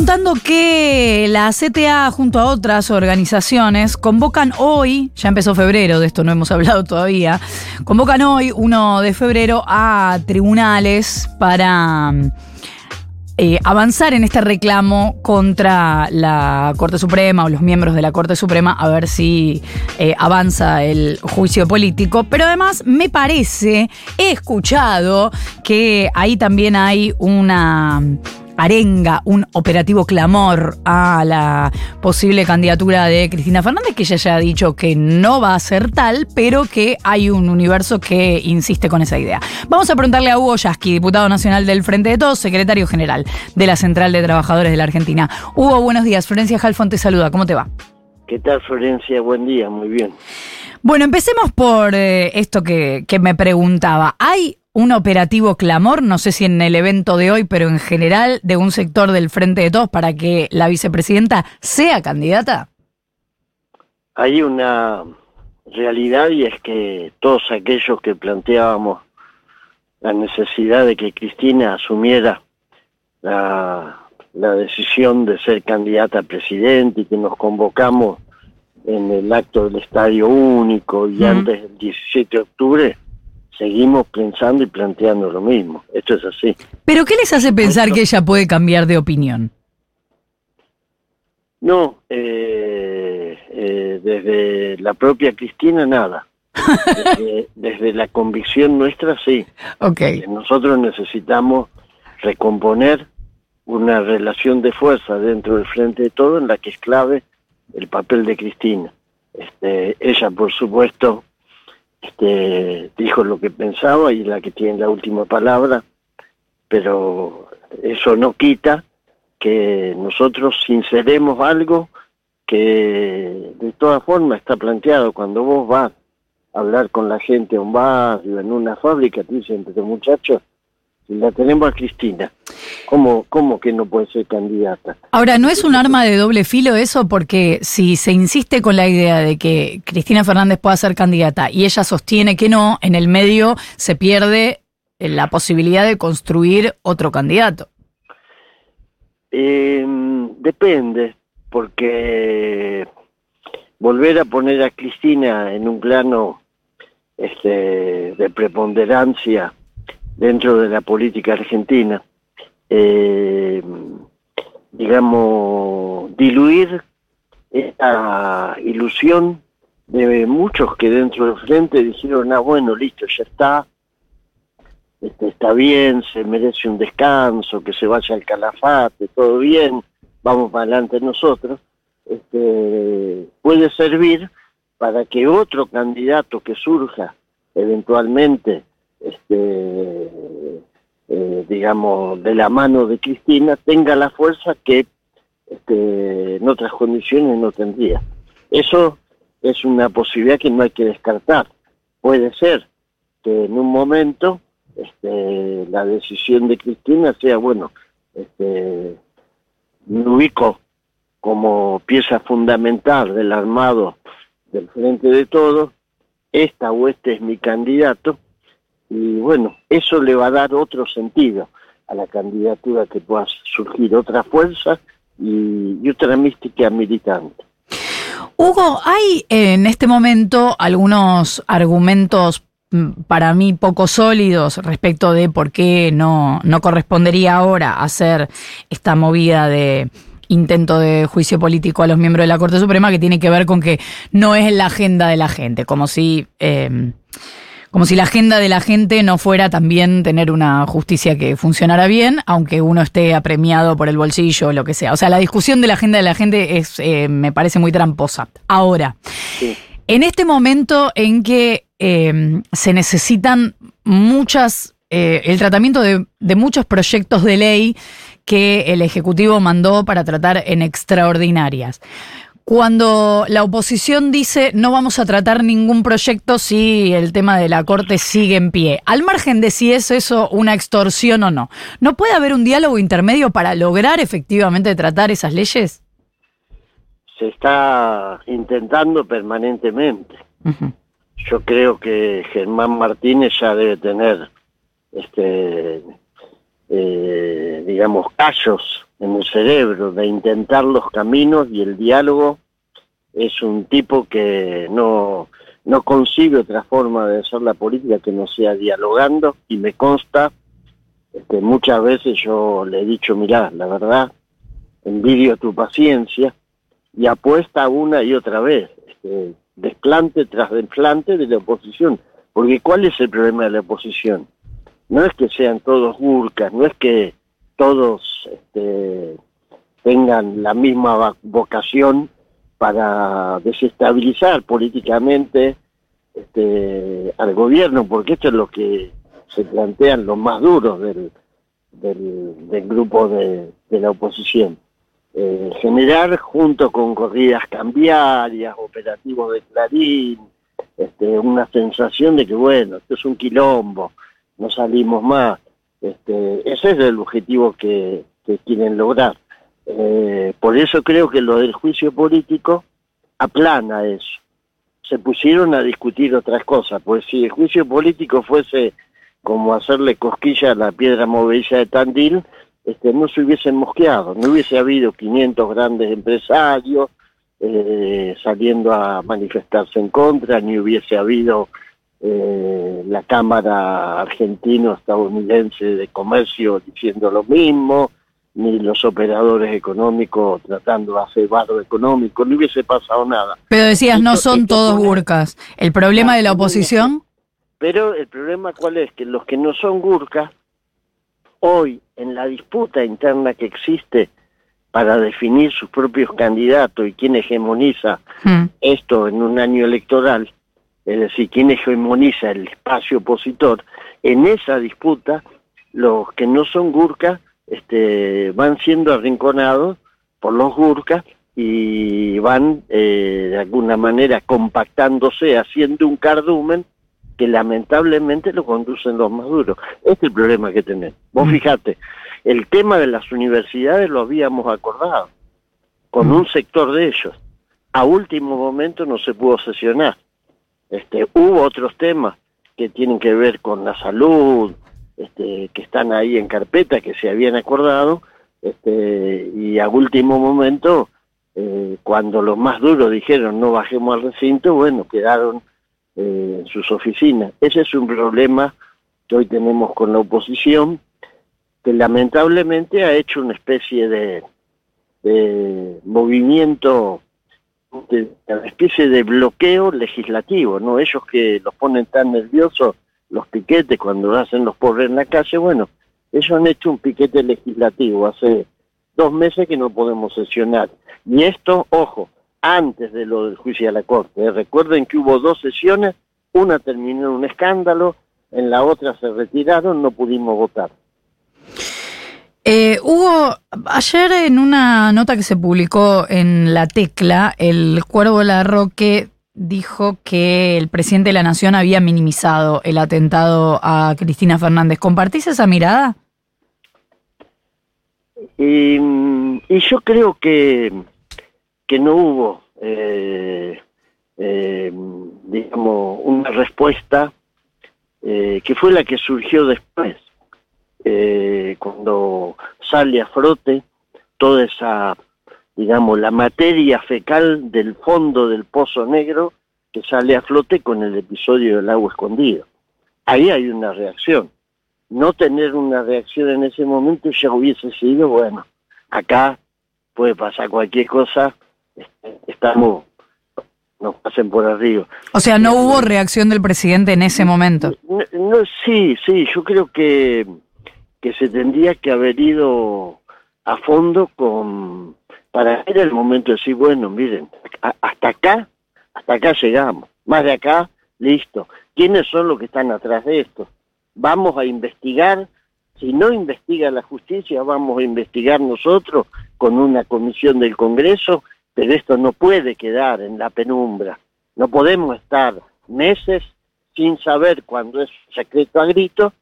contando que la CTA junto a otras organizaciones convocan hoy, ya empezó febrero, de esto no hemos hablado todavía, convocan hoy, 1 de febrero, a tribunales para eh, avanzar en este reclamo contra la Corte Suprema o los miembros de la Corte Suprema a ver si eh, avanza el juicio político. Pero además me parece, he escuchado que ahí también hay una arenga, un operativo clamor a la posible candidatura de Cristina Fernández, que ella ya ha dicho que no va a ser tal, pero que hay un universo que insiste con esa idea. Vamos a preguntarle a Hugo Yasky, diputado nacional del Frente de Todos, secretario general de la Central de Trabajadores de la Argentina. Hugo, buenos días. Florencia Halfon te saluda. ¿Cómo te va? ¿Qué tal, Florencia? Buen día, muy bien. Bueno, empecemos por eh, esto que, que me preguntaba. ¿Hay un operativo clamor, no sé si en el evento de hoy, pero en general, de un sector del Frente de Todos para que la vicepresidenta sea candidata? Hay una realidad y es que todos aquellos que planteábamos la necesidad de que Cristina asumiera la, decisión de ser candidata a presidente y que nos convocamos en el acto del Estadio Único y antes del 17 de octubre, seguimos pensando y planteando lo mismo. Esto es así. ¿Pero qué les hace pensar que ella puede cambiar de opinión? No, eh, eh, desde la propia Cristina nada. Desde, la convicción nuestra sí. Okay. Nosotros necesitamos recomponer una relación de fuerza dentro del frente de todo en la que es clave el papel de Cristina. Este, ella, por supuesto, este, dijo lo que pensaba y la que tiene la última palabra, pero eso no quita que nosotros sinceremos algo que de todas formas está planteado. Cuando vos vas a hablar con la gente en un barrio, en una fábrica, te dicen, pero muchachos, la tenemos a Cristina, ¿Cómo, ¿Cómo que no puede ser candidata? Ahora, ¿no es un arma de doble filo eso? Porque si se insiste con la idea de que Cristina Fernández pueda ser candidata y ella sostiene que no, en el medio se pierde la posibilidad de construir otro candidato. Em, depende, porque volver a poner a Cristina en un plano este, de preponderancia dentro de la política argentina. Eh, digamos, diluir esta ilusión de muchos que dentro del frente dijeron, ah, bueno, listo, ya está, este, está bien, se merece un descanso, que se vaya al calafate, todo bien, vamos para adelante nosotros, este, puede servir para que otro candidato que surja eventualmente este, eh, digamos, de la mano de Cristina, tenga la fuerza que este, en otras condiciones no tendría. Eso es una posibilidad que no hay que descartar. Puede ser que en un momento este, la decisión de Cristina sea, bueno, este, me ubico como pieza fundamental del armado del frente de todos, esta o este es mi candidato, y bueno, eso le va a dar otro sentido a la candidatura que pueda surgir, otra fuerza y, otra mística militante. Hugo, hay en este momento algunos argumentos mm, para mí poco sólidos respecto de por qué no, no correspondería ahora hacer esta movida de intento de juicio político a los miembros de la Corte Suprema que tiene que ver con que no es la agenda de la gente, como si... Eh, como si la agenda de la gente no fuera también tener una justicia que funcionara bien, aunque uno esté apremiado por el bolsillo o lo que sea. O sea, la discusión de la agenda de la gente es, eh, me parece muy tramposa. Ahora, en este momento en que eh, se necesitan muchas, eh, el tratamiento de, de muchos proyectos de ley que el Ejecutivo mandó para tratar en extraordinarias cuando la oposición dice no vamos a tratar ningún proyecto si el tema de la Corte sigue en pie, al margen de si es eso una extorsión o no, ¿no puede haber un diálogo intermedio para lograr efectivamente tratar esas leyes? Se está intentando permanentemente. Yo creo que Germán Martínez ya debe tener, este, eh, digamos, callos en el cerebro de intentar los caminos y el diálogo es un tipo que no, no concibe otra forma de hacer la política que no sea dialogando y me consta este, muchas veces yo le he dicho, mirá, la verdad, envidio tu paciencia y apuesta una y otra vez, este, desplante tras desplante de la oposición. Porque ¿cuál es el problema de la oposición? No es que sean todos burcas, no es que todos este, tengan la misma vocación para desestabilizar políticamente este, al gobierno, porque esto es lo que se plantean los más duros del, del, grupo de, la oposición. Eh, generar junto con corridas cambiarias, operativos de Clarín, este, una sensación de que bueno, esto es un quilombo, no salimos más. Este, ese es el objetivo que, quieren lograr. Eh, por eso creo que lo del juicio político aplana eso. Se pusieron a discutir otras cosas, pues si el juicio político fuese como hacerle cosquilla a la piedra movediza de Tandil, este, no se hubiesen mosqueado, no hubiese habido 500 grandes empresarios eh, saliendo a manifestarse en contra, ni hubiese habido eh, la Cámara Argentino-Estadounidense de Comercio diciendo lo mismo, ni los operadores económicos tratando de hacer barro económico, no hubiese pasado nada. Pero decías, no son todos burcas. ¿El problema de la oposición? Pero el problema cuál es, que los que no son gurkas, hoy en la disputa interna que existe para definir sus propios candidatos y quién hegemoniza hmm. esto en un año electoral, es decir, quién hegemoniza el espacio opositor, en esa disputa los que no son gurkas este, van siendo arrinconados por los gurkas y van eh, de alguna manera compactándose, haciendo un cardumen que lamentablemente lo conducen los más duros. Este es el problema que tenemos. Vos mm. fijate, el tema de las universidades lo habíamos acordado con mm. un sector de ellos. A último momento no se pudo sesionar. Este, hubo otros temas que tienen que ver con la salud, este, que están ahí en carpeta, que se habían acordado, este, y a último momento, eh, cuando los más duros dijeron no bajemos al recinto, bueno, quedaron eh, en sus oficinas. Ese es un problema que hoy tenemos con la oposición, que lamentablemente ha hecho una especie de, movimiento, una especie de bloqueo legislativo, ¿no? Ellos que los ponen tan nerviosos, los piquetes cuando hacen los pobres en la calle, bueno, ellos han hecho un piquete legislativo hace dos meses que no podemos sesionar. Y esto, ojo, antes de lo del juicio a la Corte. ¿eh? Recuerden que hubo dos sesiones, una terminó en un escándalo, en la otra se retiraron, no pudimos votar. Eh, Hugo, ayer en una nota que se publicó en La Tecla, el Cuervo Larroque dijo que el presidente de la Nación había minimizado el atentado a Cristina Fernández. ¿Compartís esa mirada? y yo creo que que no hubo, eh, eh, digamos, una respuesta eh, que fue la que surgió después, cuando sale a frote toda esa, digamos, la materia fecal del fondo del pozo negro que sale a flote con el episodio del agua escondido. Ahí hay una reacción. No tener una reacción en ese momento ya hubiese sido, bueno, acá puede pasar cualquier cosa, estamos, nos pasen por arriba. O sea, no hubo reacción del presidente en ese momento. No, sí, sí, yo creo que, que se tendría que haber ido a fondo con para ver el momento de decir, bueno, miren, hasta acá, hasta acá llegamos, más de acá, listo. ¿Quiénes son los que están atrás de esto? Vamos a investigar, si no investiga la justicia, vamos a investigar nosotros con una comisión del Congreso pero esto no puede quedar en la penumbra. No podemos estar meses sin saber cuando es secreto a grito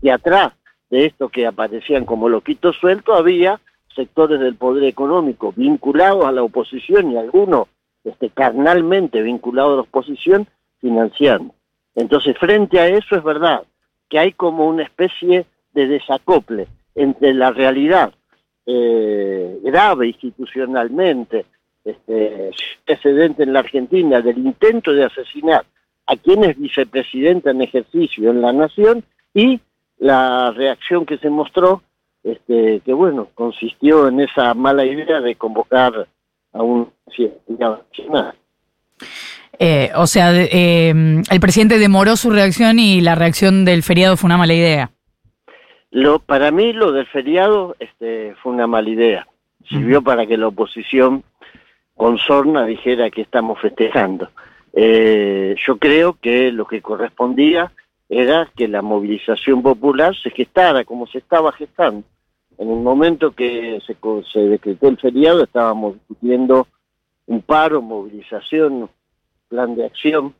y atrás de esto que aparecían como loquitos sueltos había sectores del poder económico vinculados a la oposición y algunos este, carnalmente vinculados a la oposición financiando. Entonces, frente a eso es verdad que hay como una especie de desacople entre la realidad eh, grave institucionalmente, este, precedente en la Argentina del intento de asesinar a quien es vicepresidenta en ejercicio en la nación y la reacción que se mostró, este, que bueno, consistió en esa mala idea de convocar a un nacional. Eh, o sea, eh, el presidente demoró su reacción y la reacción del feriado fue una mala idea. Lo, para mí lo del feriado este, fue una mala idea. Sirvió para que la oposición con sorna dijera que estamos festejando. Eh, yo creo que lo que correspondía era que la movilización popular se gestara como se estaba gestando. En el momento que se, se decretó el feriado estábamos discutiendo un paro, movilización, plan de acción,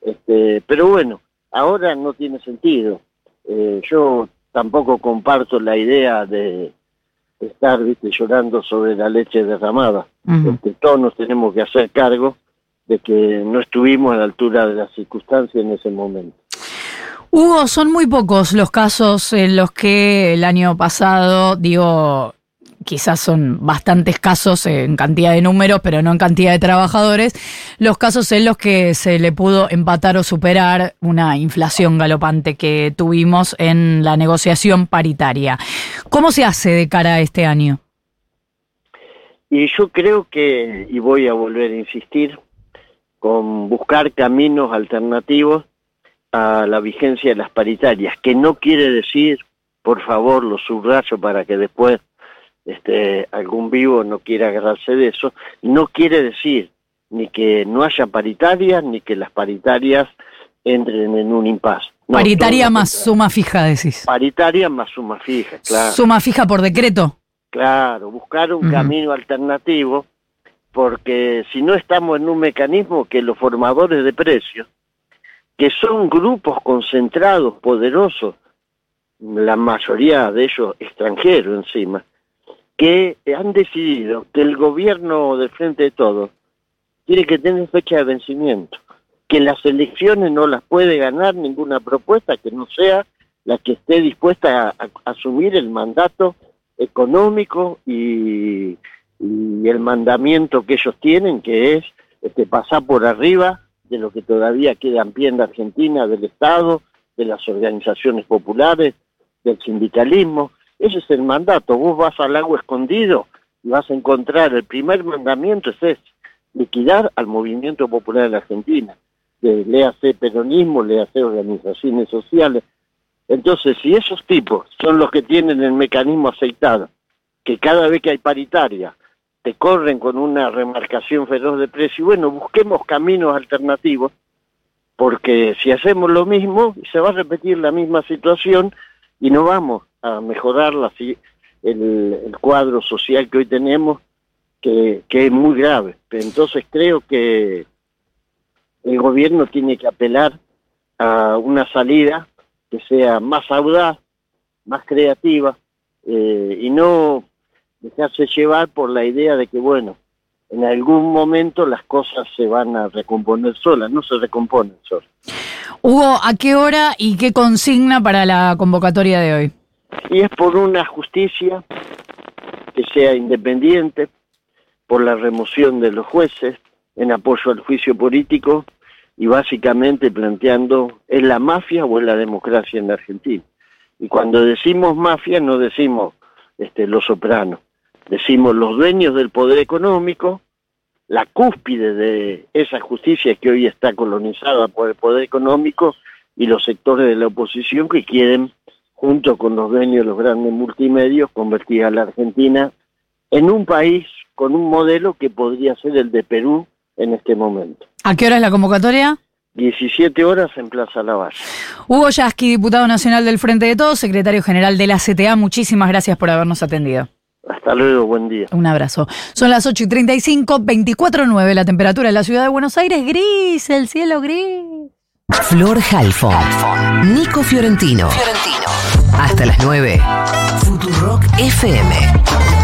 este, pero bueno, ahora no tiene sentido. Eh, yo tampoco comparto la idea de estar ¿viste, llorando sobre la leche derramada. porque todos nos tenemos que hacer cargo de que no estuvimos a la altura de las circunstancias en ese momento. Hugo, son muy pocos los casos en los que el año pasado, digo, quizás son bastantes casos en cantidad de números, pero no en cantidad de trabajadores, los casos en los que se le pudo empatar o superar una inflación galopante que tuvimos en la negociación paritaria. ¿Cómo se hace de cara a este año? Y yo creo que, y voy a volver a insistir, con buscar caminos alternativos a la vigencia de las paritarias, que no quiere decir, por favor, lo subrayo para que después este, algún vivo no quiera agarrarse de eso, no quiere decir ni que no haya paritarias, ni que las paritarias entren en un impasse. Paritaria más suma fija, decís. Paritaria más suma fija, claro. ¿Suma fija por decreto? Claro, buscar un camino alternativo, porque si no estamos en un mecanismo que los formadores de precios, que son grupos concentrados, poderosos, la mayoría de ellos extranjeros encima, que han decidido que el gobierno del Frente de Todos tiene que tener fecha de vencimiento, que las elecciones no las puede ganar ninguna propuesta que no sea la que esté dispuesta a, asumir el mandato económico y, el mandamiento que ellos tienen, que es este, pasar por arriba de lo que todavía queda en pie en Argentina, del Estado, de las organizaciones populares, del sindicalismo, ese es el mandato. Vos vas al lago escondido y vas a encontrar, el primer mandamiento es ese, liquidar al movimiento popular de la Argentina. Le léase peronismo, léase organizaciones sociales. Entonces, si esos tipos son los que tienen el mecanismo aceitado, que cada vez que hay paritaria te corren con una remarcación feroz de precio, bueno, busquemos caminos alternativos, porque si hacemos lo mismo, se va a repetir la misma situación y no vamos a mejorar la, el, el, cuadro social que hoy tenemos, que, que es muy grave. Entonces creo que el gobierno tiene que apelar a una salida que sea más audaz, más creativa, eh, y no dejarse llevar por la idea de que, bueno, en algún momento las cosas se van a recomponer solas, no se recomponen solas. Hugo, ¿a qué hora y qué consigna para la convocatoria de hoy? Y es por una justicia que sea independiente, por la remoción de los jueces, en apoyo al juicio político y básicamente planteando, ¿es la mafia o es la democracia en la Argentina? Y cuando decimos mafia no decimos este, los sopranos, decimos los dueños del poder económico, la cúspide de esa justicia que hoy está colonizada por el poder económico y los sectores de la oposición que quieren junto con los dueños de los grandes multimedios, convertir a la Argentina en un país con un modelo que podría ser el de Perú en este momento. ¿A qué hora es la convocatoria? 17 horas en Plaza Lavalle. Hugo Yasky, diputado nacional del Frente de Todos, secretario general de la CTA, muchísimas gracias por habernos atendido. Hasta luego, buen día. Un abrazo. Son las 8 y 35, 24.9 la temperatura en la ciudad de Buenos Aires, gris, el cielo gris. Flor Halfon, Nico Fiorentino. Fiorentino. Hasta las 9. Futurock FM.